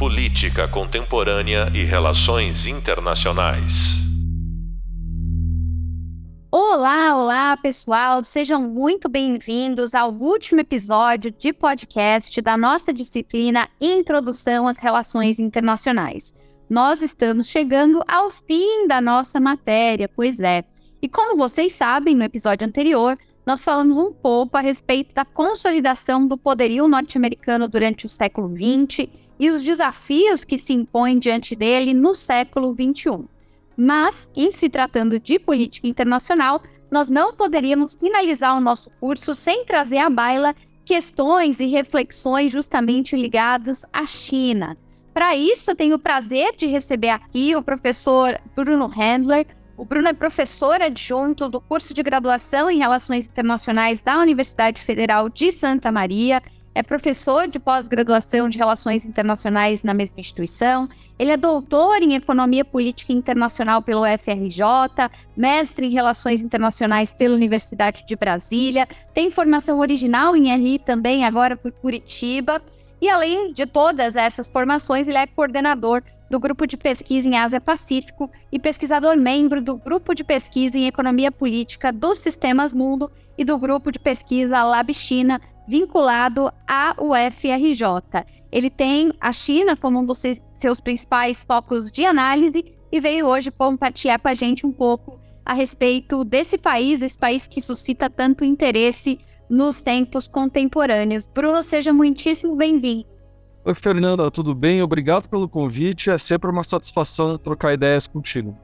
Política Contemporânea e Relações Internacionais. Olá, olá pessoal, sejam muito bem-vindos ao último episódio de podcast da nossa disciplina Introdução às Relações Internacionais. Nós estamos chegando ao fim da nossa matéria, pois é. E como vocês sabem, no episódio anterior, nós falamos um pouco a respeito da consolidação do poderio norte-americano durante o século XX e os desafios que se impõem diante dele no século XXI. Mas, em se tratando de política internacional, nós não poderíamos finalizar o nosso curso sem trazer à baila questões e reflexões justamente ligadas à China. Para isso, tenho o prazer de receber aqui o professor Bruno Handler, o Bruno é professor adjunto do curso de graduação em Relações Internacionais da Universidade Federal de Santa Maria, é professor de pós-graduação de Relações Internacionais na mesma instituição, ele é doutor em Economia Política Internacional pelo UFRJ, mestre em Relações Internacionais pela Universidade de Brasília, tem formação original em RI também, agora por Curitiba, e além de todas essas formações, ele é coordenador do Grupo de Pesquisa em Ásia-Pacífico e pesquisador membro do Grupo de Pesquisa em Economia Política dos Sistemas Mundo e do Grupo de Pesquisa Lab China, vinculado à UFRJ. Ele tem a China como um dos seus principais focos de análise e veio hoje compartilhar com a gente um pouco a respeito desse país, esse país que suscita tanto interesse nos tempos contemporâneos. Bruno, seja muitíssimo bem-vindo. Oi, Fernanda, tudo bem? Obrigado pelo convite. É sempre uma satisfação trocar ideias contigo.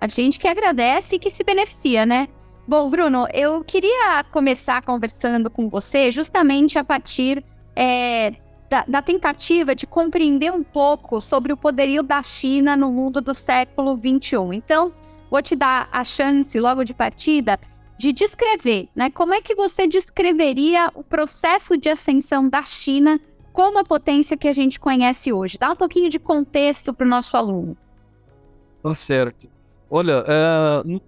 A gente que agradece e que se beneficia, né? Bom, Bruno, eu queria começar conversando com você justamente a partir é, da, da, tentativa de compreender um pouco sobre o poderio da China no mundo do século XXI. Então, vou te dar a chance, logo de partida, de descrever, né? Como é que você descreveria o processo de ascensão da China como a potência que a gente conhece hoje? Dá um pouquinho de contexto para o nosso aluno. Tá certo. Olha, é,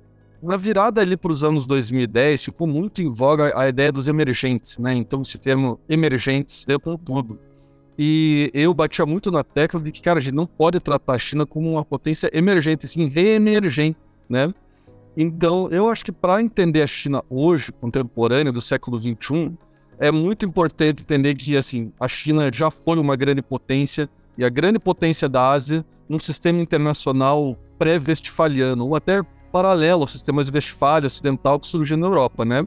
na virada ali para os anos 2010, ficou muito em voga a ideia dos emergentes, né? Então, esse termo emergentes deu com tudo. E eu batia muito na tecla de que, cara, a gente não pode tratar a China como uma potência emergente, sim, reemergente, né? Então, eu acho que para entender a China hoje, contemporânea, do século XXI, é muito importante entender que assim a China já foi uma grande potência e a grande potência da Ásia num sistema internacional pré-westfaliano ou até paralelo ao sistema westfálio ocidental que surgiu na Europa, né?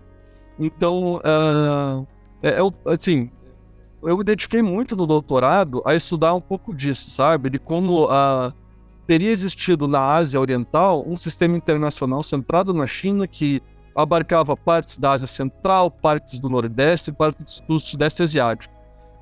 Então, uh, é, é, assim, eu me dediquei muito no doutorado a estudar um pouco disso, sabe? De como uh, teria existido na Ásia Oriental um sistema internacional centrado na China que abarcava partes da Ásia Central, partes do Nordeste, partes do Sudeste Asiático.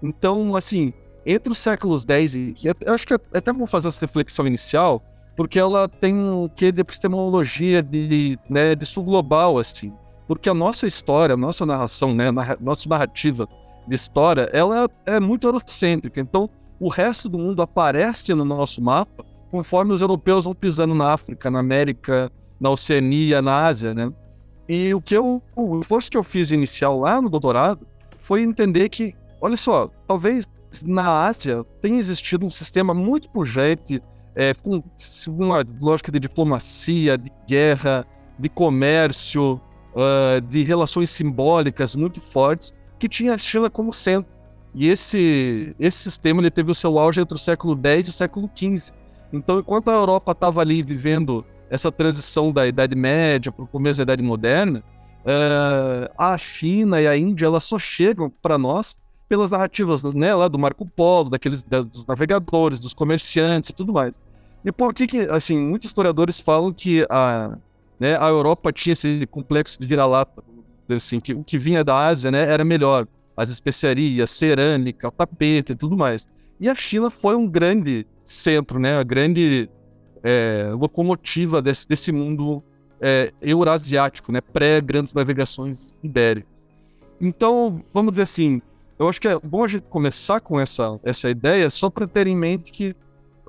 Então, assim, entre os séculos X e... Eu acho que é até vou fazer essa reflexão inicial, porque ela tem um quê de epistemologia, de, né, de sul global, assim. Porque a nossa história, a nossa narração, né, a nossa narrativa de história, ela é muito eurocêntrica. Então, o resto do mundo aparece no nosso mapa conforme os europeus vão pisando na África, na América, na Oceania, na Ásia, né? E o que eu, o esforço que eu fiz inicial lá no doutorado foi entender que, olha só, talvez na Ásia tenha existido um sistema muito pujante, é, com uma lógica de diplomacia, de guerra, de comércio, uh, de relações simbólicas muito fortes, que tinha a China como centro. E esse, esse sistema ele teve o seu auge entre o século X e o século XV. Então, enquanto a Europa estava ali vivendo essa transição da Idade Média para o começo da Idade Moderna, uh, a China e a Índia elas só chegam para nós pelas narrativas né, lá do Marco Polo, daqueles da, dos navegadores, dos comerciantes e tudo mais. E por que, que assim, muitos historiadores falam que a, né, a Europa tinha esse complexo de vira-lata, assim, que o que vinha da Ásia né, era melhor, as especiarias, cerâmica, tapete e tudo mais. E a China foi um grande centro, né, a grande é, locomotiva desse, desse mundo é, eurasiático, né, pré-grandes navegações ibéricas. Então, vamos dizer assim, eu acho que é bom a gente começar com essa, essa ideia só para ter em mente que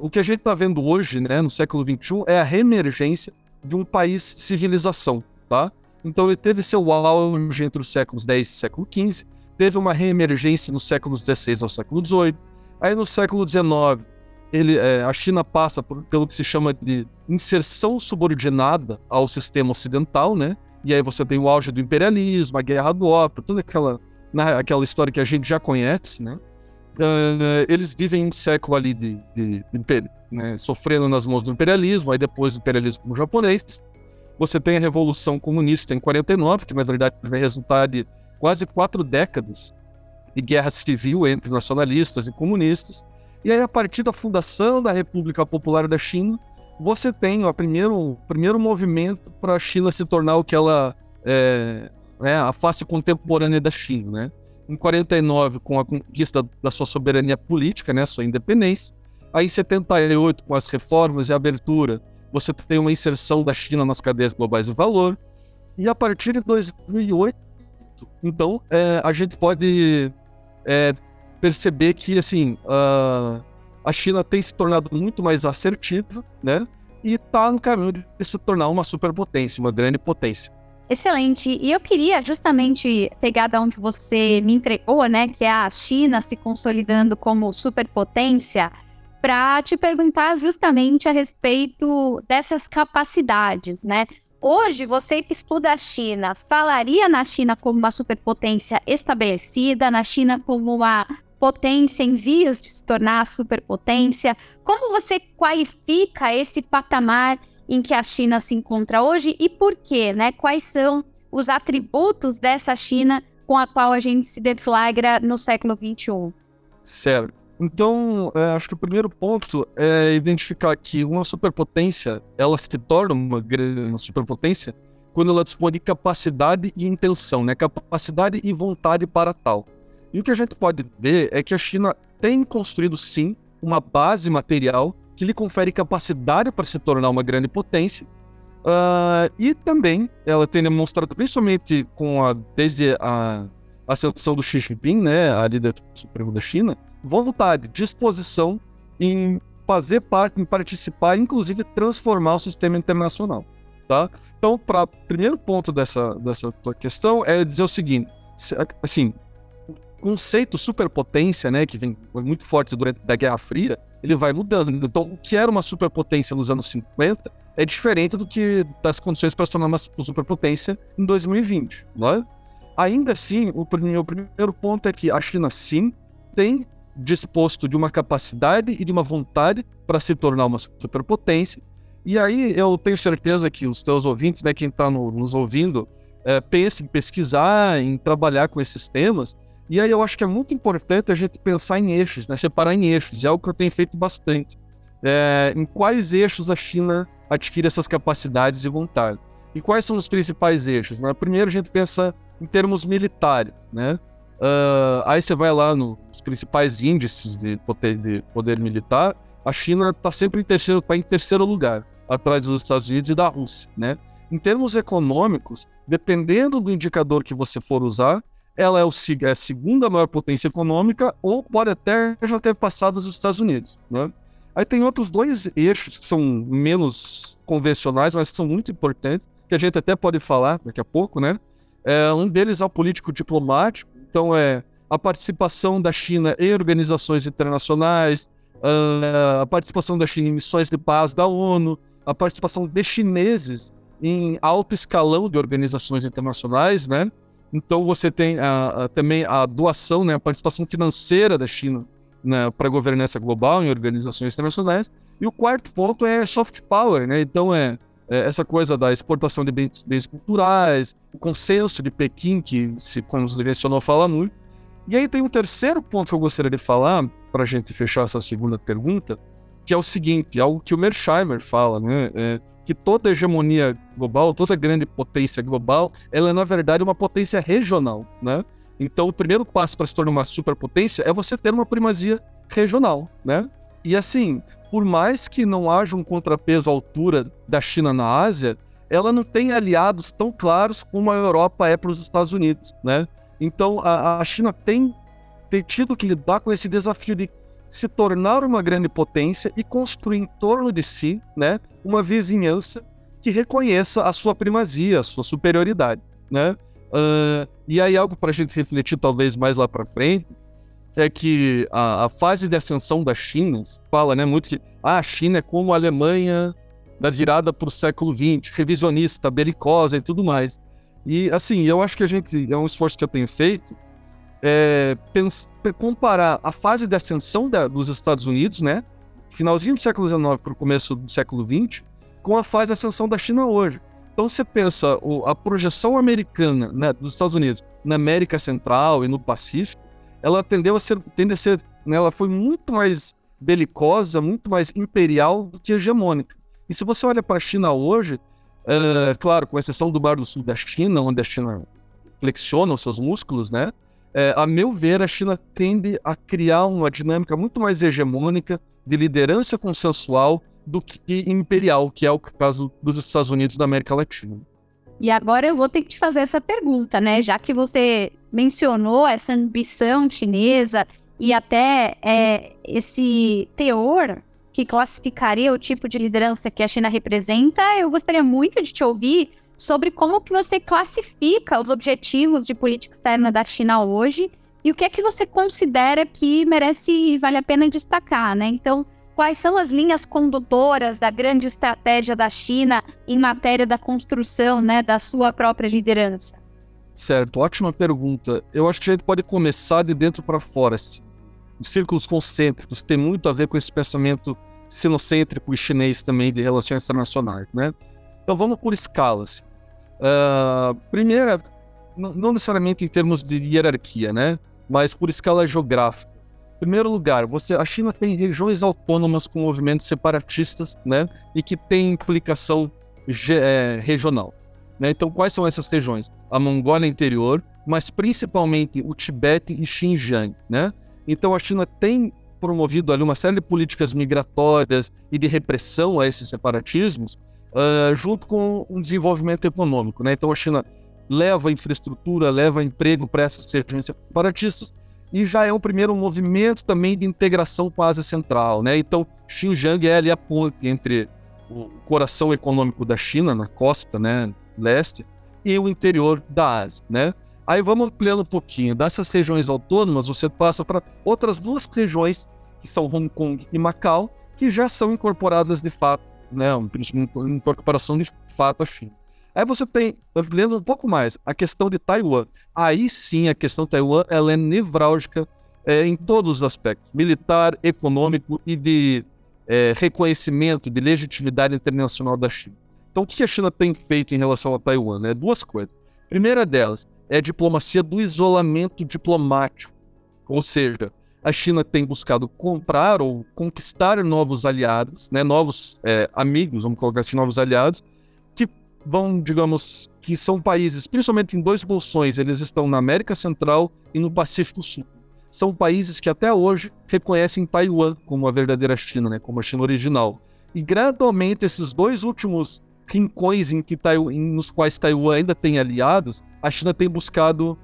o que a gente está vendo hoje, né, no século XXI, é a reemergência de um país civilização, tá? Então ele teve seu auge entre os séculos X e século XV, teve uma reemergência nos séculos XVI ao século XVIII, aí no século XIX ele, é, a China passa por, pelo que se chama de inserção subordinada ao sistema ocidental, né? E aí você tem o auge do imperialismo, a guerra do ópio, toda aquela, né, aquela história que a gente já conhece, né? Uh, eles vivem um século ali de, de, de né, sofrendo nas mãos do imperialismo, aí depois do imperialismo japonês. Você tem a Revolução Comunista em 49, que na verdade vai resultar de quase quatro décadas de guerra civil entre nacionalistas e comunistas. E aí, a partir da fundação da República Popular da China, você tem o primeiro, primeiro movimento para a China se tornar o que ela é, é, a face contemporânea da China, né? Em 49, com a conquista da sua soberania política, né, sua independência. Aí, em 78, com as reformas e a abertura, você tem uma inserção da China nas cadeias globais de valor. E a partir de 2008, então, é, a gente pode é, perceber que, assim, uh, a China tem se tornado muito mais assertiva, né? E está no caminho de se tornar uma superpotência, uma grande potência. Excelente. E eu queria justamente pegar da onde você me entregou, né, que é a China se consolidando como superpotência, para te perguntar justamente a respeito dessas capacidades, né? Hoje, você que estuda a China, falaria na China como uma superpotência estabelecida, na China como uma potência em vias de se tornar superpotência? Como você qualifica esse patamar em que a China se encontra hoje e por quê? Né? Quais são os atributos dessa China com a qual a gente se deflagra no século XXI? Certo. Então, é, acho que o primeiro ponto é identificar que uma superpotência, ela se torna uma, uma superpotência quando ela dispõe de capacidade e intenção, né? Capacidade e vontade para tal. E o que a gente pode ver é que a China tem construído sim uma base material que lhe confere capacidade para se tornar uma grande potência. Uh, e também ela tem demonstrado, principalmente com a, desde a ascensão do Xi Jinping, né, a líder suprema da China, vontade, disposição em fazer parte, em participar, inclusive transformar o sistema internacional, tá? Então, para primeiro ponto dessa dessa tua questão é dizer o seguinte, assim, o conceito superpotência, né, que vem muito forte durante a Guerra Fria, ele vai mudando. Então, o que era uma superpotência nos anos 50 é diferente do que das condições para se tornar uma superpotência em 2020, não é? Ainda assim, o o primeiro ponto é que a China, sim, tem disposto de uma capacidade e de uma vontade para se tornar uma superpotência. E aí eu tenho certeza que os teus ouvintes, né, quem está no, nos ouvindo, é, pense em pesquisar, em trabalhar com esses temas. E aí eu acho que é muito importante a gente pensar em eixos, né, separar em eixos. É algo que eu tenho feito bastante. É, em quais eixos a China adquire essas capacidades e vontade. E quais são os principais eixos? Né? Primeiro a gente pensa em termos militares, né? Uh, aí você vai lá nos principais índices de poder, de poder militar, a China está sempre em terceiro, tá em terceiro lugar, atrás dos Estados Unidos e da Rússia, né? Em termos econômicos, dependendo do indicador que você for usar, ela é, é a segunda maior potência econômica ou pode até já ter passado os Estados Unidos, né? Aí tem outros dois eixos que são menos convencionais, mas são muito importantes, que a gente até pode falar daqui a pouco, né? É, um deles é o político-diplomático, então é a participação da China em organizações internacionais, a participação da China em missões de paz da ONU, a participação de chineses em alto escalão de organizações internacionais, né? Então você tem a, a, também a doação, né, a participação financeira da China né, para a governança global em organizações internacionais. E o quarto ponto é soft power, né? Então é é, essa coisa da exportação de bens, bens, culturais, o consenso de Pequim, que se, como se direcionou a falar muito. E aí tem um terceiro ponto que eu gostaria de falar, para a gente fechar essa segunda pergunta, que é o seguinte, algo que o Mersheimer fala, né? É, que toda hegemonia global, toda grande potência global, ela é na verdade uma potência regional, né? Então o primeiro passo para se tornar uma superpotência é você ter uma primazia regional, né? E assim, por mais que não haja um contrapeso à altura da China na Ásia, ela não tem aliados tão claros como a Europa é para os Estados Unidos, né? Então a, a China tem, tem tido que lidar com esse desafio de se tornar uma grande potência e construir em torno de si, né, uma vizinhança que reconheça a sua primazia, a sua superioridade, né? Uh, e aí algo para a gente refletir talvez mais lá para frente é que a, a fase de ascensão da China, fala né, muito que ah, a China é como a Alemanha da virada para o século XX, revisionista, belicosa e tudo mais. E assim, eu acho que a gente, é um esforço que eu tenho feito, é, comparar a fase de ascensão da, dos Estados Unidos, né, finalzinho do século XIX para o começo do século XX, com a fase de ascensão da China hoje. Então você pensa o, a projeção americana né, dos Estados Unidos na América Central e no Pacífico, ela tendeu a ser, tende a ser, né, ela foi muito mais belicosa, muito mais imperial do que hegemônica. E se você olha para a China hoje, é, claro, com exceção do Mar do Sul da China, onde a China flexiona os seus músculos, né? É, a meu ver, a China tende a criar uma dinâmica muito mais hegemônica, de liderança consensual, do que imperial, que é o caso dos Estados Unidos da América Latina. E agora eu vou ter que te fazer essa pergunta, né? Já que você mencionou essa ambição chinesa e até é, esse teor que classificaria o tipo de liderança que a China representa, eu gostaria muito de te ouvir sobre como que você classifica os objetivos de política externa da China hoje e o que é que você considera que merece e vale a pena destacar, né? Então, quais são as linhas condutoras da grande estratégia da China em matéria da construção, né, da sua própria liderança? Certo, ótima pergunta. Eu acho que a gente pode começar de dentro para fora. Assim. Os círculos concêntricos tem muito a ver com esse pensamento sinocêntrico e chinês também de relações internacionais, né? Então vamos por escalas. Uh, primeira, não necessariamente em termos de hierarquia, né? Mas por escala geográfica. Primeiro lugar, você, a China tem regiões autônomas com movimentos separatistas, né? E que tem implicação é, regional. Né? Então, quais são essas regiões? A Mongólia Interior, mas principalmente o Tibete e Xinjiang, né? Então, a China tem promovido ali uma série de políticas migratórias e de repressão a esses separatismos, uh, junto com um desenvolvimento econômico. Né? Então a China leva infraestrutura, leva emprego para essas regiões separatistas, e já é um primeiro movimento também de integração com a Ásia Central. Né? Então Xinjiang é ali a ponte entre o coração econômico da China, na costa né, leste, e o interior da Ásia. Né? Aí vamos ampliando um pouquinho. Dessas regiões autônomas, você passa para outras duas regiões, que são Hong Kong e Macau, que já são incorporadas de fato, né, incorporação de fato à China. Aí você tem, ampliando um pouco mais, a questão de Taiwan. Aí sim, a questão de Taiwan ela é nevrálgica é, em todos os aspectos, militar, econômico e de é, reconhecimento, de legitimidade internacional da China. Então, o que a China tem feito em relação a Taiwan? Né? Duas coisas. Primeira delas, é a diplomacia do isolamento diplomático. Ou seja, a China tem buscado comprar ou conquistar novos aliados, né, novos é, amigos, vamos colocar assim, novos aliados, que vão, digamos, que são países, principalmente em dois bolsões, eles estão na América Central e no Pacífico Sul. São países que até hoje reconhecem Taiwan como a verdadeira China, né, como a China original. E gradualmente esses dois últimos rincões em que Taiwan, nos quais Taiwan ainda tem aliados, a China tem buscado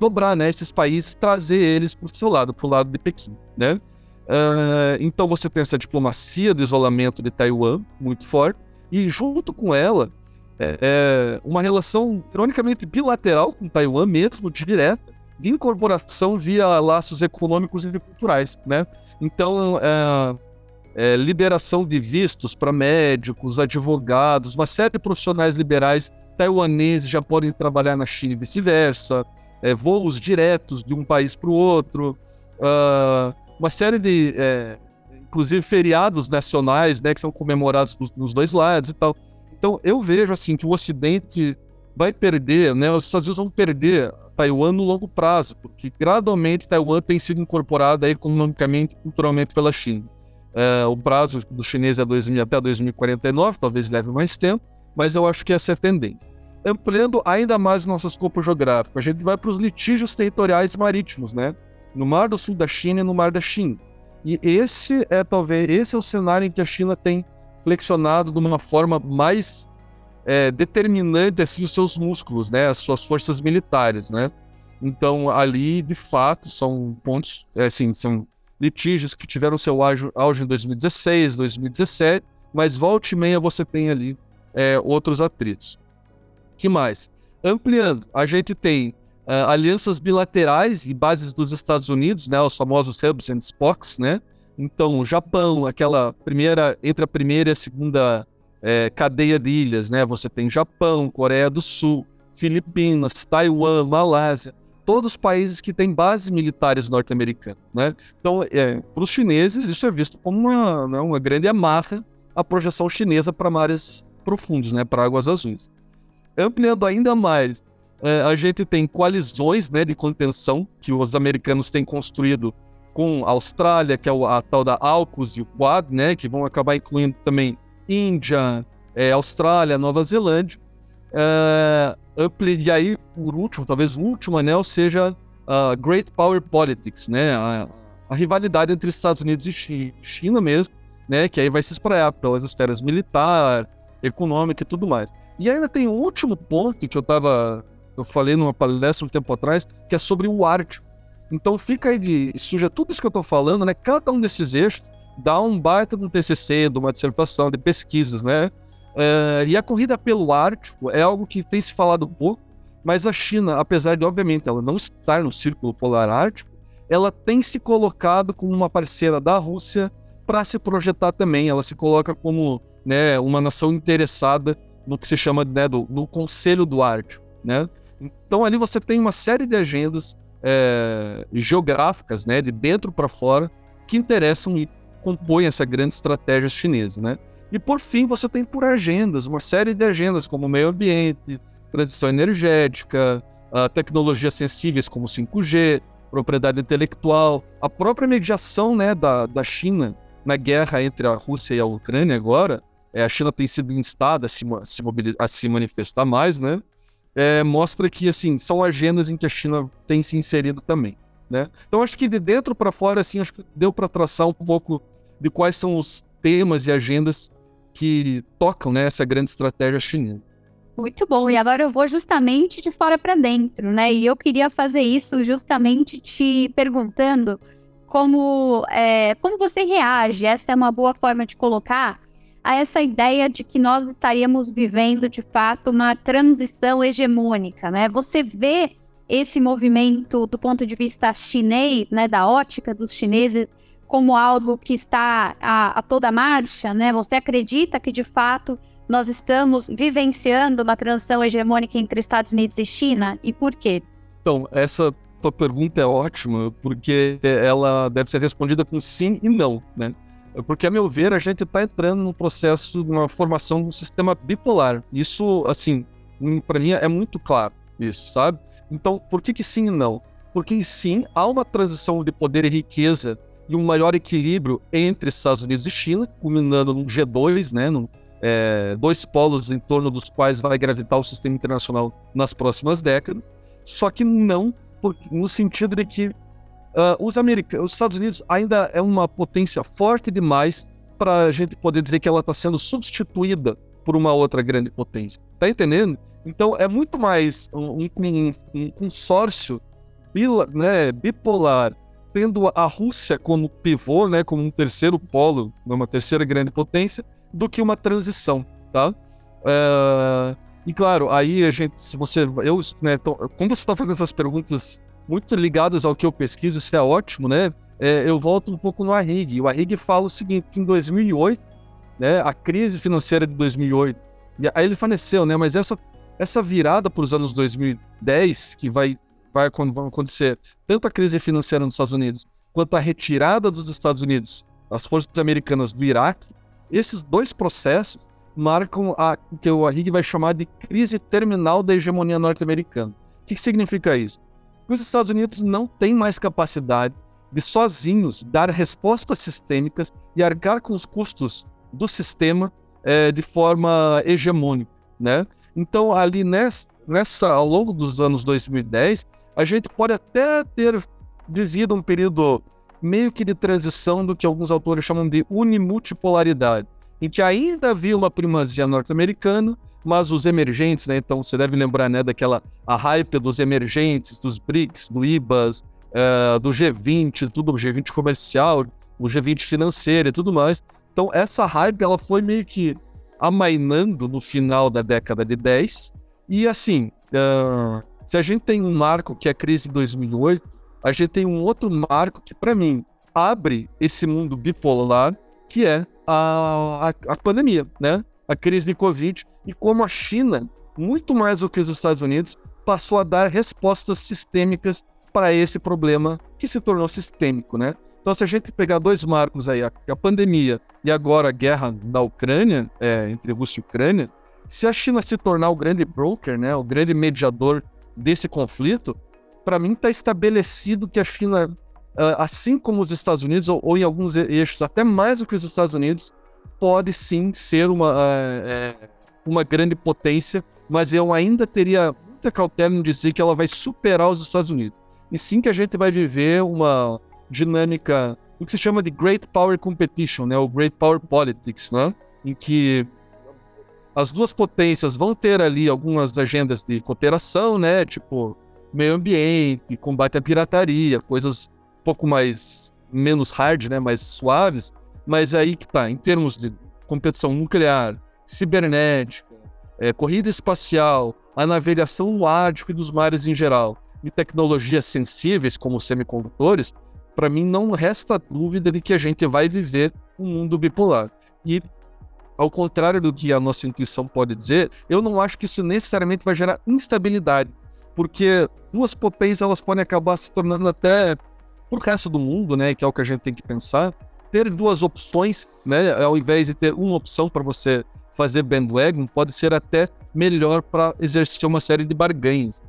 dobrar né, esses países, trazer eles para o seu lado, para o lado de Pequim. Né? Uh, então você tem essa diplomacia do isolamento de Taiwan muito forte, e junto com ela, é, é uma relação, ironicamente, bilateral com Taiwan mesmo, direta, de incorporação via laços econômicos e culturais. Né? Então, uh, é, liberação de vistos para médicos, advogados, uma série de profissionais liberais taiwaneses já podem trabalhar na China e vice-versa, é, voos diretos de um país para o outro, uh, uma série de, é, inclusive, feriados nacionais, né, que são comemorados nos, nos, dois lados e tal. Então, eu vejo assim que o Ocidente vai perder, né, os Estados Unidos vão perder Taiwan no longo prazo, porque gradualmente Taiwan tem sido incorporada economicamente e culturalmente pela China. É, o prazo do chinês é 2000, até 2049, talvez leve mais tempo, mas eu acho que essa é a tendência. Ampliando ainda mais nosso escopo geográfico, a gente vai para os litígios territoriais marítimos, né? No Mar do Sul da China e no Mar da China. E esse é talvez esse é o cenário em que a China tem flexionado de uma forma mais é, determinante assim os seus músculos, né? As suas forças militares, né? Então ali de fato são pontos, é, assim, são litígios que tiveram seu auge em 2016, 2017, mas volta e meia você tem ali é, outros atritos. Que mais? Ampliando, a gente tem uh, alianças bilaterais e bases dos Estados Unidos, né, os famosos hubs and spokes, né? Então, Japão, aquela primeira entre a primeira e a segunda é, cadeia de ilhas, né? Você tem Japão, Coreia do Sul, Filipinas, Taiwan, Malásia, todos os países que têm bases militares norte-americanas, né? Então, é, para os chineses, isso é visto como uma, né, uma grande amarra a projeção chinesa para mares profundos, né? Para águas azuis. Ampliando ainda mais é, a gente tem coalizões né, de contenção que os americanos têm construído com a Austrália, que é a tal da AUKUS e o Quad, né, que vão acabar incluindo também Índia, é, Austrália, Nova Zelândia. É, e aí, por último, talvez o último anel seja a Great Power Politics, né, a, a rivalidade entre Estados Unidos e China mesmo, né, que aí vai se espraiar pelas esferas militar, econômica e tudo mais. E ainda tem um último ponto que eu estava eu falei numa palestra um tempo atrás, que é sobre o arte. Então fica aí de suja tudo isso que eu estou falando, né? Cada um desses eixos dá um baita do TCC, de uma dissertação, de pesquisas, né? É, e a corrida pelo Ártico é algo que tem se falado pouco, mas a China, apesar de, obviamente, ela não estar no Círculo Polar Ártico, ela tem se colocado como uma parceira da Rússia para se projetar também. Ela se coloca como né, uma nação interessada no que se chama né, do, no Conselho do Ártico. Né? Então ali você tem uma série de agendas é, geográficas, né, de dentro para fora, que interessam e compõem essa grande estratégia chinesa, né? E por fim você tem por agendas uma série de agendas como meio ambiente, transição energética, tecnologias sensíveis como 5G, propriedade intelectual, a própria mediação, né, da, da China na guerra entre a Rússia e a Ucrânia agora, é, a China tem sido instada a se, se, a se manifestar mais, né? é, mostra que assim são agendas em que a China tem se inserido também, né? Então acho que de dentro para fora assim acho que deu para traçar um pouco de quais são os temas e agendas que tocam né, essa grande estratégia chinesa. Muito bom. E agora eu vou justamente de fora para dentro, né? E eu queria fazer isso justamente te perguntando como, é, como você reage. Essa é uma boa forma de colocar a essa ideia de que nós estaríamos vivendo de fato uma transição hegemônica, né? Você vê esse movimento do ponto de vista chinês, né, da ótica dos chineses, como algo que está a, a toda marcha, né? Você acredita que de fato nós estamos vivenciando uma transição hegemônica entre Estados Unidos e China? E por quê? Então, essa tua pergunta é ótima, porque ela deve ser respondida com sim e não, né? Porque, a meu ver, a gente está entrando num processo de uma formação de um sistema bipolar. Isso, assim, hum, para mim é muito claro isso, sabe? Então, por que, que sim e não? Porque sim, há uma transição de poder e riqueza e um maior equilíbrio entre Estados Unidos e China, culminando num G2, né? Num, é, dois polos em torno dos quais vai gravitar o sistema internacional nas próximas décadas. Só que não no sentido de que Uh, os, os Estados Unidos ainda é uma potência forte demais para a gente poder dizer que ela está sendo substituída por uma outra grande potência. Tá entendendo? Então é muito mais um, um, um consórcio bila, né, bipolar, tendo a Rússia como pivô, né, como um terceiro polo, uma terceira grande potência, do que uma transição, tá? Uh, e claro, aí a gente, se você, eu, né, tô, quando você está fazendo essas perguntas muito ligadas ao que eu pesquiso, isso é ótimo, né? É, eu volto um pouco no Arrig. O Arrig fala o seguinte, que em 2008, né, a crise financeira de 2008, aí ele faleceu, né? Mas essa, essa virada para os anos 2010, que vai, vai, acontecer tanto a crise financeira nos Estados Unidos, quanto a retirada dos Estados Unidos, as forças americanas do Iraque, esses dois processos marcam a que o Arrig vai chamar de crise terminal da hegemonia norte-americana. O que, que significa isso? Os Estados Unidos não têm mais capacidade de sozinhos dar respostas sistêmicas e arcar com os custos do sistema é, de forma hegemônica, né? Então, ali nessa, nessa, ao longo dos anos 2010, a gente pode até ter vivido um período meio que de transição do que alguns autores chamam de unimultipolaridade. A gente ainda havia uma primazia norte-americana, mas os emergentes, né? Então você deve lembrar, né, daquela a hype dos emergentes, dos BRICS, do IBAS, uh, do G20, tudo o G20 comercial, o G20 financeiro e tudo mais. Então essa hype ela foi meio que amainando no final da década de 10 e assim, uh, Se a gente tem um marco que é a crise de 2008, a gente tem um outro marco que, para mim, abre esse mundo bipolar, que é a, a, a, pandemia, né? A crise de Covid e como a China, muito mais do que os Estados Unidos, passou a dar respostas sistêmicas para esse problema que se tornou sistêmico, né? Então, se a gente pegar dois marcos aí, a, a pandemia e agora a guerra na Ucrânia, é, entre Rússia e Ucrânia, se a China se tornar o grande broker, né, o grande mediador desse conflito, para mim está estabelecido que a China, assim como os Estados Unidos, ou, ou, em alguns eixos até mais do que os Estados Unidos, pode sim ser uma, é, uma grande potência, mas eu ainda teria muita cautela em dizer que ela vai superar os Estados Unidos. E sim que a gente vai viver uma dinâmica, o que se chama de Great Power Competition, né, o Great Power Politics, né, em que as duas potências vão ter ali algumas agendas de cooperação, né, tipo meio ambiente, combate à pirataria, coisas pouco mais menos hard, né, mais suaves, mas aí que tá, em termos de competição nuclear, cibernética, é, corrida espacial, a navegação no Ártico e dos mares em geral, e tecnologias sensíveis como semicondutores, para mim não resta dúvida de que a gente vai viver um mundo bipolar. E ao contrário do que a nossa intuição pode dizer, eu não acho que isso necessariamente vai gerar instabilidade porque duas potências elas podem acabar se tornando até pro resto do mundo, né, que é o que a gente tem que pensar, ter duas opções, né, ao invés de ter uma opção para você fazer bandwagon, pode ser até melhor para exercer uma série de barganhas.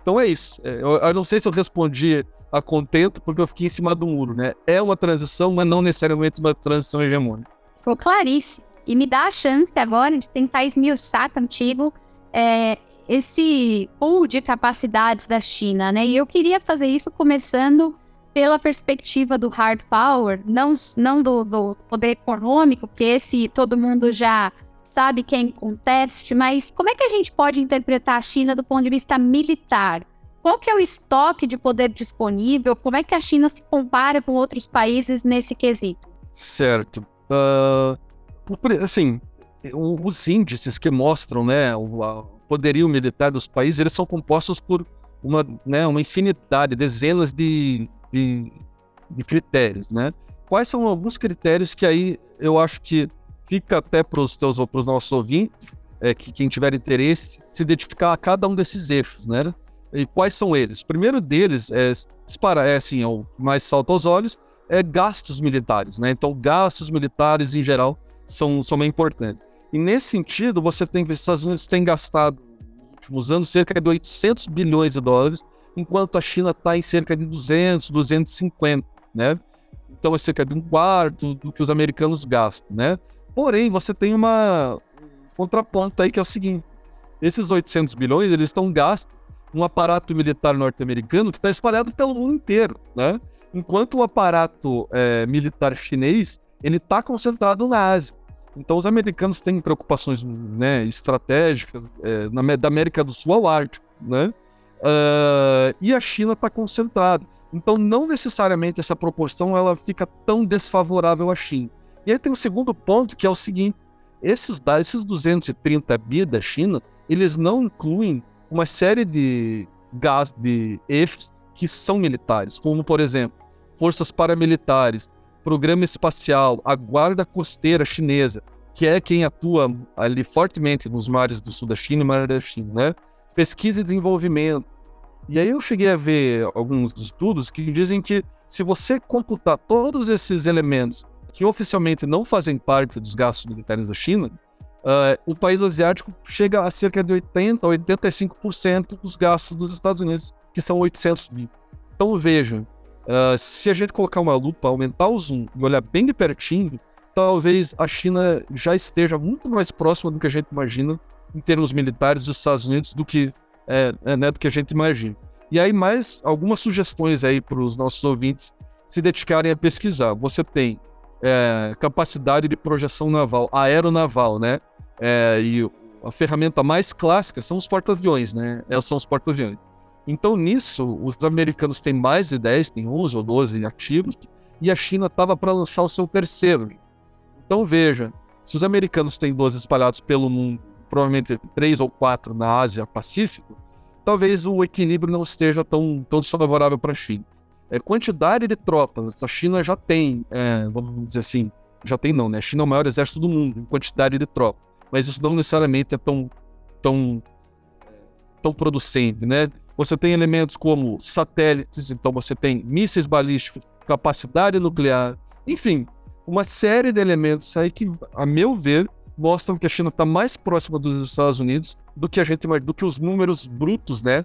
Então é isso. É, eu, eu, não sei se eu respondi a contento, porque eu fiquei em cima do muro, né? É uma transição, mas não necessariamente uma transição hegemônica. Ficou claríssimo. E me dá a chance agora de tentar esmiuçar contigo é, esse pool de capacidades da China, né? E eu queria fazer isso começando pela perspectiva do hard power, não, não do, do poder econômico, porque esse todo mundo já sabe que é em conteste, mas como é que a gente pode interpretar a China do ponto de vista militar? Qual que é o estoque de poder disponível? Como é que a China se compara com outros países nesse quesito? Certo. Uh, assim, os índices que mostram né, o, poderio militar dos países, eles são compostos por uma, né, uma infinidade, dezenas de, de, de critérios, né? Quais são alguns critérios que aí eu acho que fica até para os teus para os nossos ouvintes, é, que quem tiver interesse, se identificar a cada um desses eixos, né? E quais são eles? O primeiro deles é, é assim, é o mais salto aos olhos, é gastos militares, né? Então, gastos militares em geral são, são bem importantes. E nesse sentido, você tem que os Estados Unidos têm gastado nos últimos anos cerca de 800 bilhões de dólares, enquanto a China está em cerca de 200, 250, né? Então é cerca de um quarto do que os americanos gastam, né? Porém, você tem uma um contraponto aí que é o seguinte: esses 800 bilhões eles estão gastos num aparato militar norte-americano que está espalhado pelo mundo inteiro, né? Enquanto o aparato é, militar chinês ele está concentrado na Ásia. Então, os americanos têm preocupações né, estratégicas é, na, da América do Sul ao Ártico, né? Uh, e a China está concentrada. Então, não necessariamente essa proporção ela fica tão desfavorável à China. E aí tem um segundo ponto que é o seguinte: esses, esses 230 bi da China, eles não incluem uma série de gás de eixos que são militares, como por exemplo forças paramilitares, Programa Espacial, a Guarda Costeira Chinesa, que é quem atua ali fortemente nos mares do sul da China e mar da China, né? Pesquisa e desenvolvimento. E aí eu cheguei a ver alguns estudos que dizem que se você computar todos esses elementos que oficialmente não fazem parte dos gastos militares da China, uh, o país asiático chega a cerca de 80% a 85% dos gastos dos Estados Unidos, que são 800 mil. Então vejam, Uh, se a gente colocar uma lupa, aumentar o zoom e olhar bem de pertinho, talvez a China já esteja muito mais próxima do que a gente imagina em termos militares dos Estados Unidos do que, é, é, né, do que a gente imagina. E aí mais algumas sugestões aí para os nossos ouvintes se dedicarem a pesquisar. Você tem é, capacidade de projeção naval, aeronaval, né? É, e a ferramenta mais clássica são os porta-aviões, né? É, são os porta-aviões. Então, nisso, os americanos têm mais de 10, tem 11 ou 12 ativos, e a China estava para lançar o seu terceiro. Então, veja, se os americanos têm 12 espalhados pelo mundo, provavelmente 3 ou 4 na Ásia Pacífico, talvez o equilíbrio não esteja tão, tão desfavorável para a China. É, quantidade de tropas, a China já tem, é, vamos dizer assim, já tem não, né? A China é o maior exército do mundo em quantidade de tropas, mas isso não necessariamente é tão, tão, tão producente, né? Você tem elementos como satélites, então você tem mísseis balísticos, capacidade nuclear, enfim, uma série de elementos aí que, a meu ver, mostram que a China está mais próxima dos Estados Unidos do que a gente do que os números brutos, né,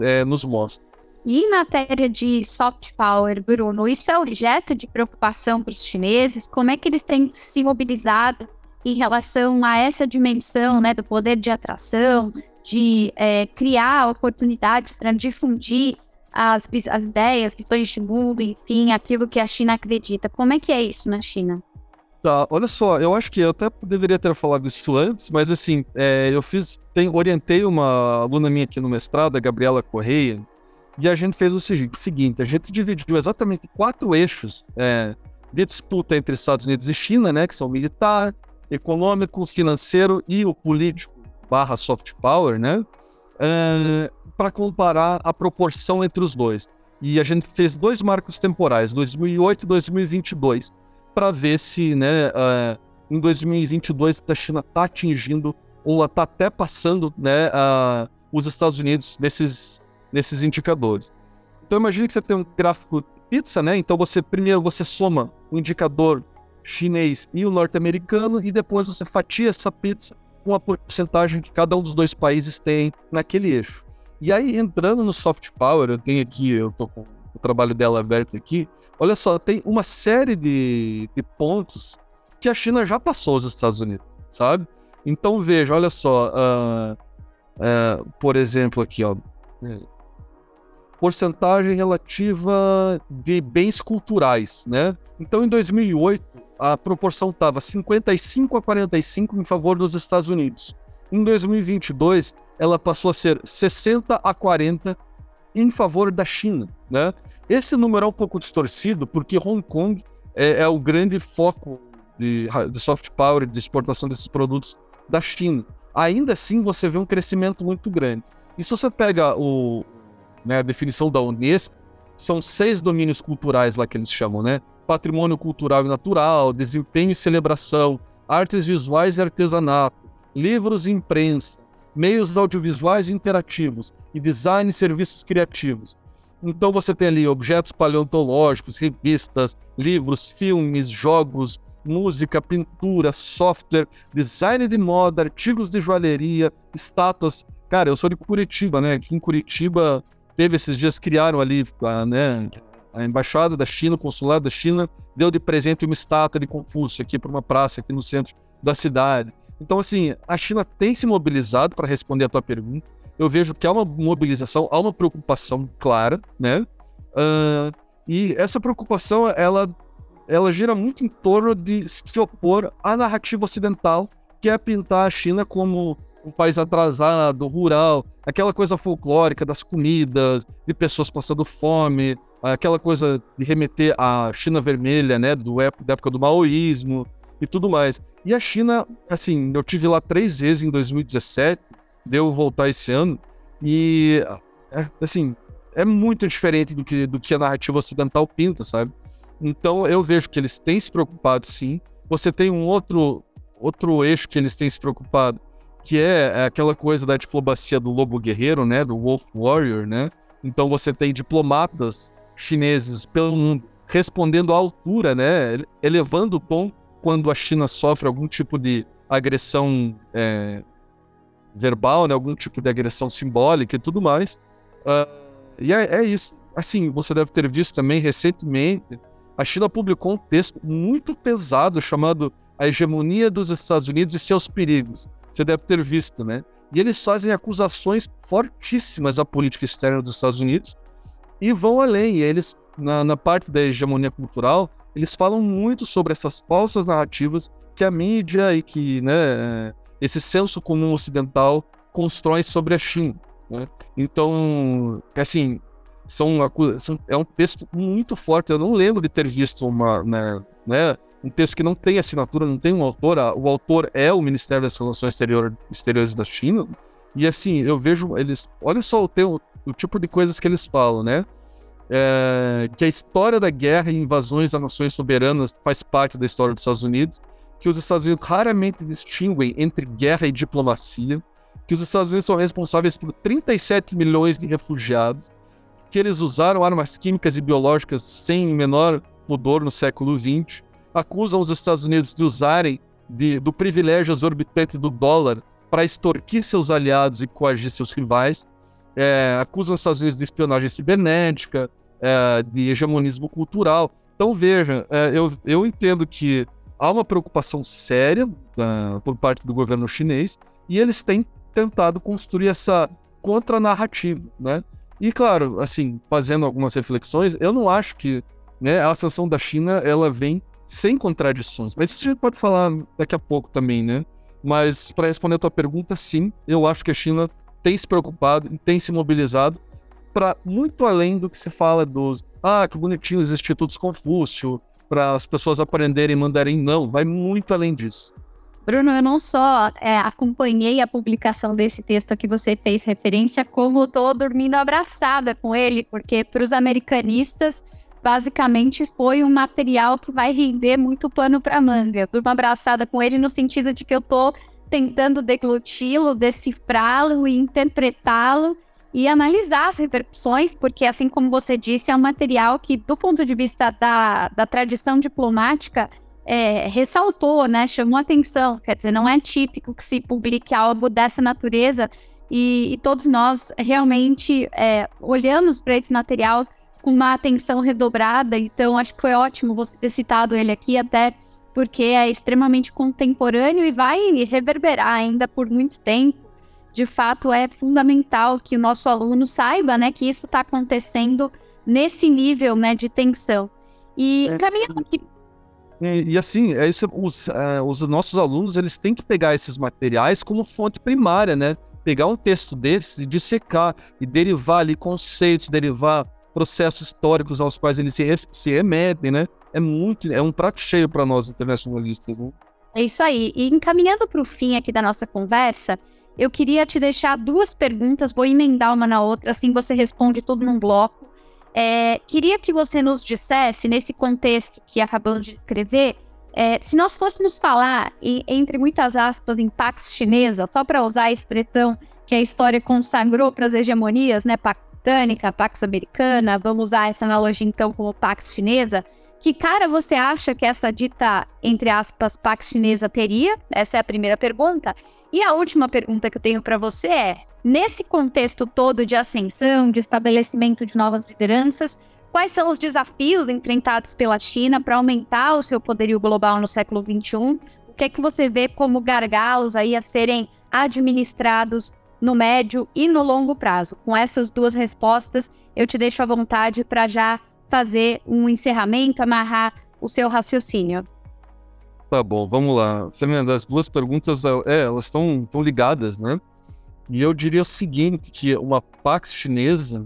é, nos mostram. E em matéria de soft power, Bruno, isso é objeto de preocupação para os chineses? Como é que eles têm se mobilizado em relação a essa dimensão né, do poder de atração, de é, criar oportunidades para difundir as, as ideias, visões de mundo, enfim, aquilo que a China acredita? Como é que é isso na China? Tá, olha só, eu acho que eu até deveria ter falado isso antes, mas assim, é, eu fiz, tem, orientei uma aluna minha aqui no mestrado, a Gabriela Correia, e a gente fez o seguinte: a gente dividiu exatamente quatro eixos é, de disputa entre Estados Unidos e China, né, que são militar, econômico, financeiro e o político barra soft power, né, é, para comparar a proporção entre os dois. E a gente fez dois marcos temporais, 2008 e 2022 para ver se né, uh, em 2022 a China está atingindo ou está até passando né, uh, os Estados Unidos nesses, nesses indicadores. Então imagine que você tem um gráfico pizza, né? Então você primeiro você soma o indicador chinês e o norte-americano e depois você fatia essa pizza com a porcentagem que cada um dos dois países tem naquele eixo. E aí entrando no soft power, eu tenho aqui, eu tô com o trabalho dela aberto aqui, olha só, tem uma série de, de pontos que a China já passou os Estados Unidos, sabe? Então veja, olha só, uh, uh, por exemplo aqui, ó, porcentagem relativa de bens culturais, né? Então em 2008 a proporção estava 55 a 45 em favor dos Estados Unidos. Em 2022 ela passou a ser 60 a 40 em favor da China, né? Esse número é um pouco distorcido porque Hong Kong é, é o grande foco de, de soft power, de exportação desses produtos da China. Ainda assim, você vê um crescimento muito grande. E se você pega o, né, a definição da Unesco, são seis domínios culturais lá que eles chamam, né? Patrimônio cultural e natural, desempenho e celebração, artes visuais e artesanato, livros e imprensa, meios audiovisuais e interativos e design e serviços criativos. Então você tem ali objetos paleontológicos, revistas, livros, filmes, jogos, música, pintura, software, design de moda, artigos de joalheria, estátuas. Cara, eu sou de Curitiba, né? Aqui em Curitiba teve esses dias criaram ali, a, né, a embaixada da China, o consulado da China deu de presente uma estátua de Confúcio aqui para uma praça aqui no centro da cidade. Então, assim, a China tem se mobilizado para responder a tua pergunta. Eu vejo que há uma mobilização, há uma preocupação clara, né? Uh, e essa preocupação, ela, ela gira muito em torno de se opor à narrativa ocidental, que é pintar a China como um país atrasado, rural, aquela coisa folclórica das comidas, de pessoas passando fome, aquela coisa de remeter à China vermelha, né, do época, da época do maoísmo e tudo mais. E a China, assim, eu tive lá três vezes em 2017, deu voltar esse ano, e, é, assim, é muito diferente do que, do que a narrativa ocidental pinta, sabe? Então eu vejo que eles têm se preocupado sim. Você tem um outro, outro eixo que eles têm se preocupado, que é, é aquela coisa da diplomacia do lobo guerreiro, né? Do Wolf Warrior, né? Então você tem diplomatas chineses pelo mundo respondendo à altura, né? Elevando o tom quando a China sofre algum tipo de agressão é, verbal, né? Algum tipo de agressão simbólica e tudo mais. Uh, e é, é isso. Assim, você deve ter visto também recentemente, a China publicou um texto muito pesado chamado A Hegemonia dos Estados Unidos e Seus Perigos você deve ter visto, né? E eles fazem acusações fortíssimas à política externa dos Estados Unidos e vão além. E eles, na, na parte da hegemonia cultural, eles falam muito sobre essas falsas narrativas que a mídia e que né, esse senso comum ocidental constrói sobre a China. Né? Então, assim, são, são, é um texto muito forte. Eu não lembro de ter visto uma, né, né, um texto que não tem assinatura, não tem um autor, o autor é o Ministério das Relações Exterior, Exteriores da China, E assim, eu vejo eles. Olha só o, teu, o tipo de coisas que eles falam, né? É, que a história da guerra e invasões a nações soberanas faz parte da história dos Estados Unidos, que os Estados Unidos raramente distinguem entre guerra e diplomacia, que os Estados Unidos são responsáveis por 37 milhões de refugiados, que eles usaram armas químicas e biológicas sem menor pudor no século XX, acusam os Estados Unidos de usarem de, do privilégio exorbitante do dólar para extorquir seus aliados e coagir seus rivais, é, acusam os Estados Unidos de espionagem cibernética, é, de hegemonismo cultural. Então, veja, é, eu, eu entendo que há uma preocupação séria uh, por parte do governo chinês e eles têm tentado construir essa contranarrativa, né? E claro, assim, fazendo algumas reflexões, eu não acho que né, a sanção da China ela vem sem contradições, mas isso a gente pode falar daqui a pouco também, né? Mas para responder a tua pergunta, sim, eu acho que a China tem se preocupado e tem se mobilizado para muito além do que se fala dos ah, que bonitinho os institutos Confúcio, para as pessoas aprenderem mandarim, não, vai muito além disso. Bruno, eu não só é, acompanhei a publicação desse texto a que você fez referência, como estou dormindo abraçada com ele, porque para os americanistas, basicamente foi um material que vai render muito pano para manga. Eu durmo abraçada com ele no sentido de que eu estou tentando degluti-lo, decifrá-lo e interpretá-lo e analisar as repercussões, porque, assim como você disse, é um material que, do ponto de vista da, da tradição diplomática, é, ressaltou, né, chamou atenção. Quer dizer, não é típico que se publique algo dessa natureza e, e todos nós realmente é, olhamos para esse material com uma atenção redobrada. Então, acho que foi ótimo você ter citado ele aqui, até porque é extremamente contemporâneo e vai reverberar ainda por muito tempo de fato é fundamental que o nosso aluno saiba, né, que isso está acontecendo nesse nível, né, de tensão. E é. caminhando aqui. E, e, assim, é isso, os, é, os nossos alunos eles têm que pegar esses materiais como fonte primária, né? Pegar um texto desse, dissecar e derivar ali conceitos, derivar processos históricos aos quais eles se, se remetem, né? É muito, é um prato cheio para nós internacionalistas, né? É isso aí. E encaminhando para o fim aqui da nossa conversa, eu queria te deixar duas perguntas, vou emendar uma na outra, assim você responde tudo num bloco. É, queria que você nos dissesse, nesse contexto que acabamos de descrever, é, se nós fôssemos falar, e, entre muitas aspas, em Pax chinesa, só para usar a expressão que a história consagrou para as hegemonias, né, Pax britânica, Pax americana, vamos usar essa analogia então como Pax chinesa, que cara você acha que essa dita, entre aspas, Pax chinesa teria? Essa é a primeira pergunta. E a última pergunta que eu tenho para você é: nesse contexto todo de ascensão, de estabelecimento de novas lideranças, quais são os desafios enfrentados pela China para aumentar o seu poderio global no século XXI? O que é que você vê como gargalos aí a serem administrados no médio e no longo prazo? Com essas duas respostas, eu te deixo à vontade para já fazer um encerramento, amarrar o seu raciocínio. Tá bom, vamos lá. Fernanda, as duas perguntas, é, é elas estão ligadas, né? E eu diria o seguinte, que uma Pax chinesa,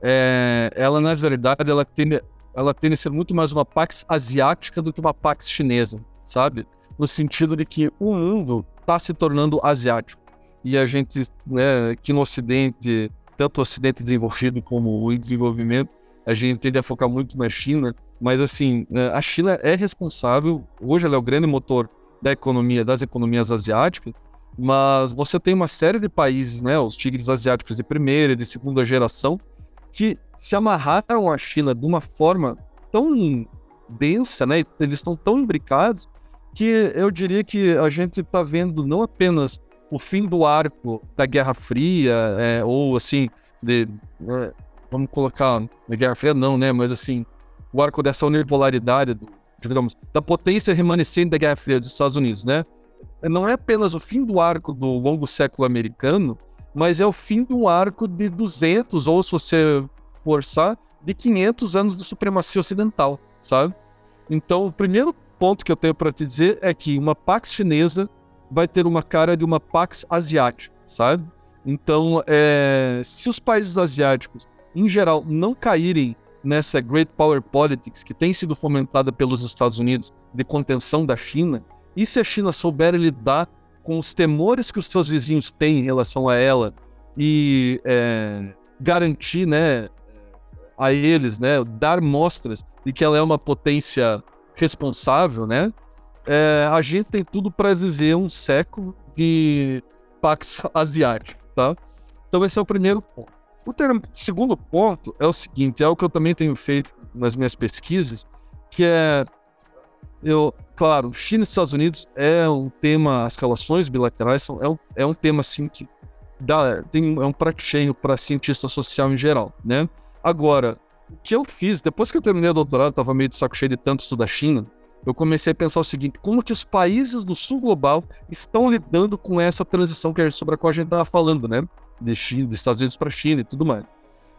é, ela na verdade, ela tende, ela tende a ser muito mais uma Pax asiática do que uma Pax chinesa, sabe? No sentido de que o mundo está se tornando asiático. E a gente, né, aqui no Ocidente, tanto o Ocidente desenvolvido como o desenvolvimento, a gente tende a focar muito na China, mas assim, é, a China é responsável, hoje ela é o grande motor da economia, das economias asiáticas, mas você tem uma série de países, né, os tigres asiáticos de primeira e de segunda geração, que se amarraram à China de uma forma tão densa, né, eles estão tão imbricados, que eu diria que a gente está vendo não apenas o fim do arco da Guerra Fria, é, ou assim, de, é, vamos colocar, na Guerra Fria não, né, mas assim, o arco dessa unipolaridade, digamos, da potência remanescente da Guerra Fria dos Estados Unidos, né? Não é apenas o fim do arco do longo século americano, mas é o fim do arco de 200, ou se você forçar, de 500 anos de supremacia ocidental, sabe? Então, o primeiro ponto que eu tenho para te dizer é que uma Pax chinesa vai ter uma cara de uma Pax asiática, sabe? Então, é, se os países asiáticos, em geral, não caírem nessa Great Power Politics que tem sido fomentada pelos Estados Unidos de contenção da China, e se a China souber lidar com os temores que os seus vizinhos têm em relação a ela e é, garantir, né, a eles, né, dar mostras de que ela é uma potência responsável, né, é, a gente tem tudo para viver um século de Pax Asiático, tá? Então esse é o primeiro ponto. O segundo ponto é o seguinte, é o que eu também tenho feito nas minhas pesquisas, que é eu, claro, China e Estados Unidos é um tema, as relações bilaterais são, é, um, é um tema assim que dá, tem, é um prato cheio para cientista social em geral, né? Agora, o que eu fiz, depois que eu terminei o doutorado, estava meio de saco cheio de tanto estudar China, eu comecei a pensar o seguinte: como que os países do sul global estão lidando com essa transição que é sobre a qual a gente estava falando, né? De China, dos Estados Unidos para a China e tudo mais.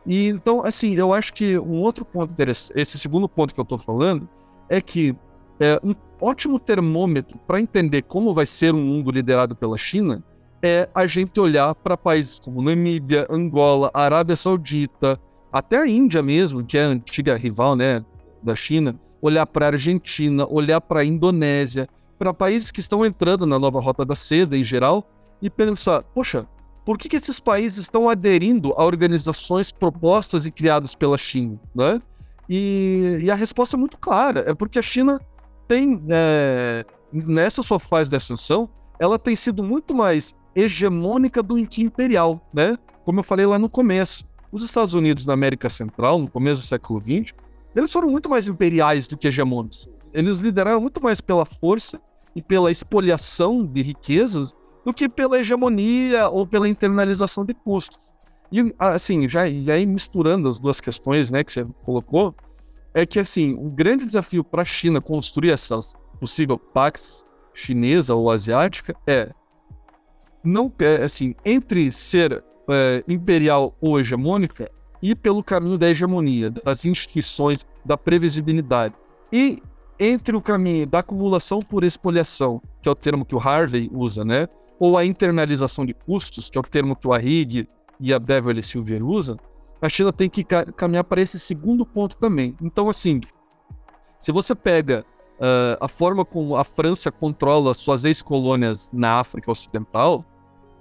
E então, assim, eu acho que um outro ponto interessante, esse segundo ponto que eu estou falando, é que é, um ótimo termômetro para entender como vai ser um mundo liderado pela China é a gente olhar para países como Namíbia, Angola, Arábia Saudita, até a Índia mesmo, que é a antiga rival né, da China, olhar para a Argentina, olhar para a Indonésia, para países que estão entrando na nova rota da seda em geral, e pensar: poxa, por que, que esses países estão aderindo a organizações propostas e criadas pela China? Né? E, e a resposta é muito clara: é porque a China tem, é, nessa sua fase de ascensão, ela tem sido muito mais hegemônica do que imperial, né? Como eu falei lá no começo. Os Estados Unidos na América Central, no começo do século XX, eles foram muito mais imperiais do que hegemônicos. Eles lideraram muito mais pela força e pela expoliação de riquezas do que pela hegemonia ou pela internalização de custos. E assim, já e aí misturando as duas questões, né, que você colocou, é que assim, o grande desafio para a China construir essa possível pax chinesa ou asiática é não é, assim, entre ser é, imperial ou hegemônica ir pelo caminho da hegemonia, das instituições, da previsibilidade. E entre o caminho da acumulação por expoliação, que é o termo que o Harvey usa, né? Ou a internalização de custos, que é o termo que o Arrighi e a Beverly Silver usam, a China tem que caminhar para esse segundo ponto também. Então, assim, se você pega uh, a forma como a França controla suas ex-colônias na África Ocidental,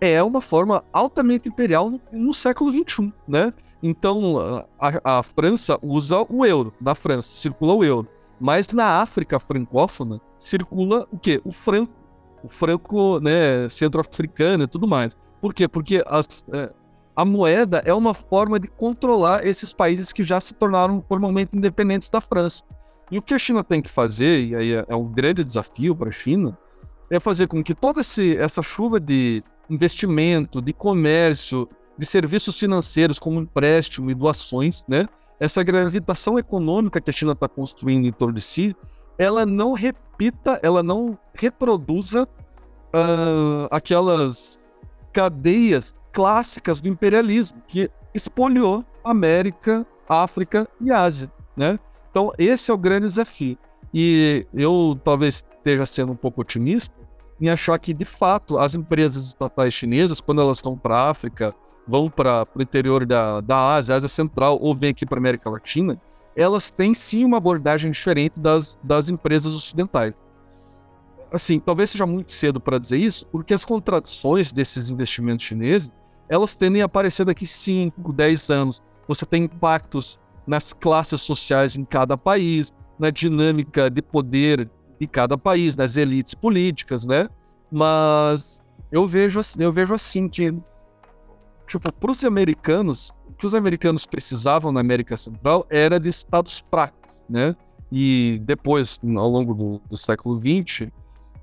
é uma forma altamente imperial no, no século XXI, né? Então, a, a, França usa o euro. Na França, circula o euro. Mas na África francófona, circula o quê? O franco. O franco né, centro-africano e tudo mais. Por quê? Porque as, é, a moeda é uma forma de controlar esses países que já se tornaram formalmente independentes da França. E o que a China tem que fazer, e aí é, é um grande desafio para a China, é fazer com que toda esse, essa chuva de investimento, de comércio, de serviços financeiros como empréstimo e doações, né? Essa gravitação econômica que a China está construindo em torno de si, ela não repita, ela não reproduza uh, aquelas cadeias clássicas do imperialismo que espoliou América, África e Ásia, né? Então esse é o grande desafio. E eu talvez esteja sendo um pouco otimista em achar que de fato as empresas estatais chinesas, quando elas vão para a África vão para o interior da, da Ásia, Ásia Central, ou vêm aqui para a América Latina, elas têm sim uma abordagem diferente das, das empresas ocidentais. Assim, talvez seja muito cedo para dizer isso, porque as contradições desses investimentos chineses, elas tendem a aparecer daqui 5, 10 anos. Você tem impactos nas classes sociais em cada país, na dinâmica de poder de cada país, nas elites políticas, né? Mas eu vejo, eu vejo assim que tipo, para os americanos, o que os americanos precisavam na América Central era de estados fracos, né? E depois, ao longo do, do século XX,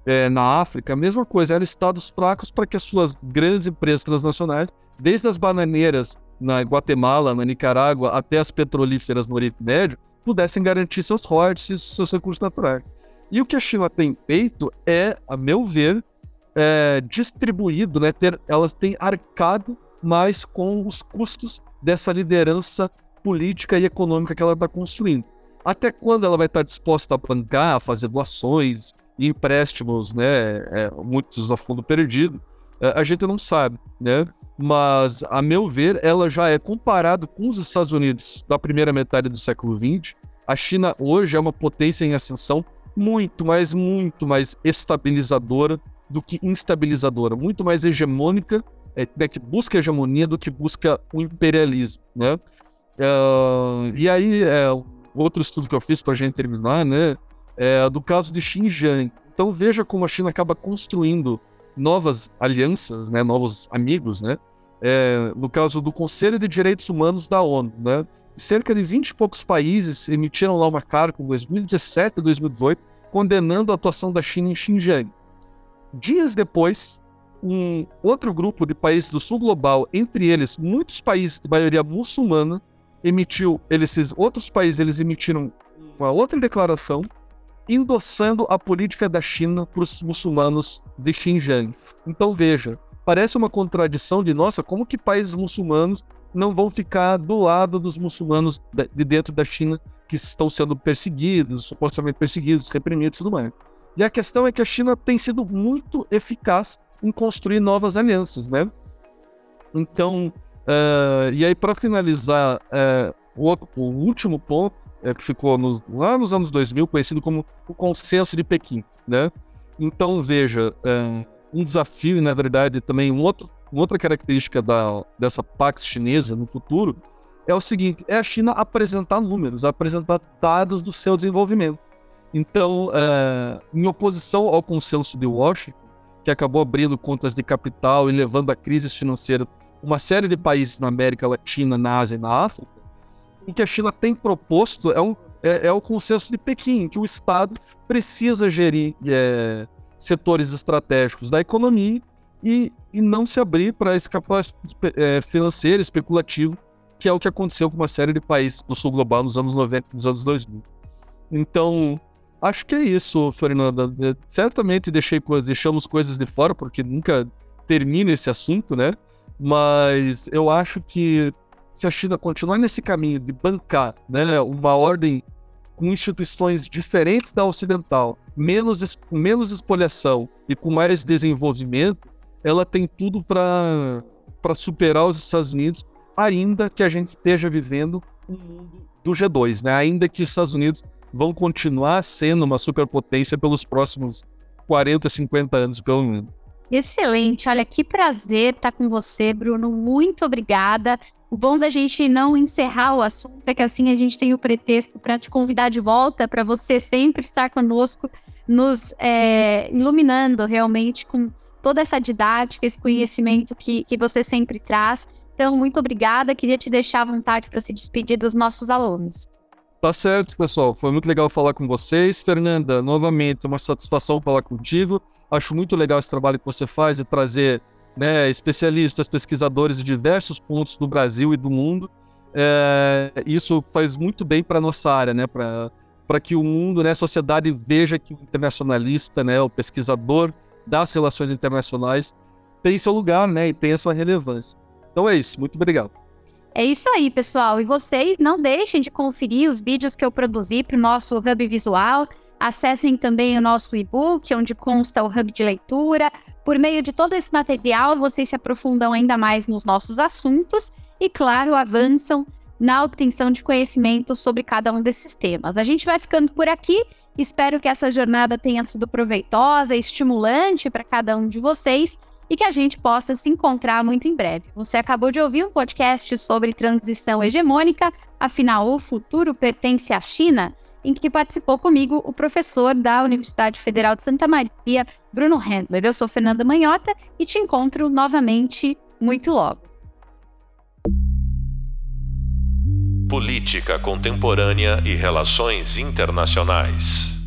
é, na África, a mesma coisa, eram estados fracos para que as suas grandes empresas transnacionais, desde as bananeiras na Guatemala, na Nicarágua, até as petrolíferas no Oriente Médio, pudessem garantir seus royalties e seus recursos naturais. E o que a China tem feito é, a meu ver, é, distribuído, né, ter, elas têm arcado mas com os custos dessa liderança política e econômica que ela está construindo. Até quando ela vai estar disposta a bancar, a fazer doações empréstimos, né, é, muitos a fundo perdido, é, a gente não sabe, né? Mas, a meu ver, ela já é comparado com os Estados Unidos da primeira metade do século XX. A China hoje é uma potência em ascensão muito, mas muito mais estabilizadora do que instabilizadora, muito mais hegemônica, é, né, que busca hegemonia do que busca o imperialismo, né? Uh, e aí, é, outro estudo que eu fiz para a gente terminar, né, é do caso de Xinjiang. Então veja como a China acaba construindo novas alianças, né, novos amigos, né? É, no caso do Conselho de Direitos Humanos da ONU, né? Cerca de 20 e poucos países emitiram lá uma carta em 2017 e 2018 condenando a atuação da China em Xinjiang. Dias depois, um outro grupo de países do sul global, entre eles muitos países de maioria muçulmana, emitiu, esses outros países eles emitiram uma outra declaração endossando a política da China para os muçulmanos de Xinjiang. Então veja, parece uma contradição de nossa, como que países muçulmanos não vão ficar do lado dos muçulmanos de dentro da China que estão sendo perseguidos, supostamente perseguidos, reprimidos e tudo mais. E a questão é que a China tem sido muito eficaz em construir novas alianças, né? Então, uh, e aí para finalizar, uh, o, o, último ponto uh, que ficou nos, lá nos anos 2000, conhecido como o consenso de Pequim, né? Então, veja, um desafio e, na verdade, também um outro, uma outra característica da, dessa Pax chinesa no futuro é o seguinte, é a China apresentar números, apresentar dados do seu desenvolvimento. Então, em oposição ao consenso de Washington, que acabou abrindo contas de capital e levando a crises financeiras uma série de países na América Latina, na Ásia e na África, o que a China tem proposto é, um, é, é o consenso de Pequim, que o Estado precisa gerir é, setores estratégicos da economia e, e não se abrir para esse capital é, financeiro especulativo, que é o que aconteceu com uma série de países do sul global nos anos 90 nos anos 2000. Então, Acho que é isso, Fernanda. É, certamente deixei, deixamos coisas de fora, porque nunca termina esse assunto, né? Mas eu acho que se a China continuar nesse caminho de bancar né, uma ordem com instituições diferentes da ocidental, menos, com menos espoliação e com mais desenvolvimento, ela tem tudo para superar os Estados Unidos, ainda que a gente esteja vivendo um mundo do G2, né? Ainda que os Estados Unidos vão continuar sendo uma superpotência pelos próximos 40, 50 anos, pelo menos. Excelente, olha que prazer estar com você, Bruno. Muito obrigada. O bom da gente não encerrar o assunto é que assim a gente tem o pretexto para te convidar de volta, para você sempre estar conosco, nos é, iluminando realmente com toda essa didática, esse conhecimento que, que você sempre traz. Então, muito obrigada. Queria te deixar à vontade para se despedir dos nossos alunos. Tá certo, pessoal. Foi muito legal falar com vocês. Fernanda, novamente, uma satisfação falar contigo. Acho muito legal esse trabalho que você faz de trazer né, especialistas, pesquisadores de diversos pontos do Brasil e do mundo. É, isso faz muito bem para nossa área, né, para que o mundo, né, a sociedade veja que o internacionalista, né, o pesquisador das relações internacionais tem seu lugar né, e tem a sua relevância. Então é isso. Muito obrigado. É isso aí, pessoal. E vocês não deixem de conferir os vídeos que eu produzi para o nosso Hub Visual. Acessem também o nosso e-book, onde consta o Hub de leitura. Por meio de todo esse material, vocês se aprofundam ainda mais nos nossos assuntos e, claro, avançam na obtenção de conhecimento sobre cada um desses temas. A gente vai ficando por aqui. Espero que essa jornada tenha sido proveitosa e estimulante para cada um de vocês e que a gente possa se encontrar muito em breve. Você acabou de ouvir um podcast sobre transição hegemônica, afinal, o futuro pertence à China, em que participou comigo o professor da Universidade Federal de Santa Maria, Bruno Handler. Eu sou Fernanda Manhota e te encontro novamente muito logo. Política Contemporânea e Relações Internacionais.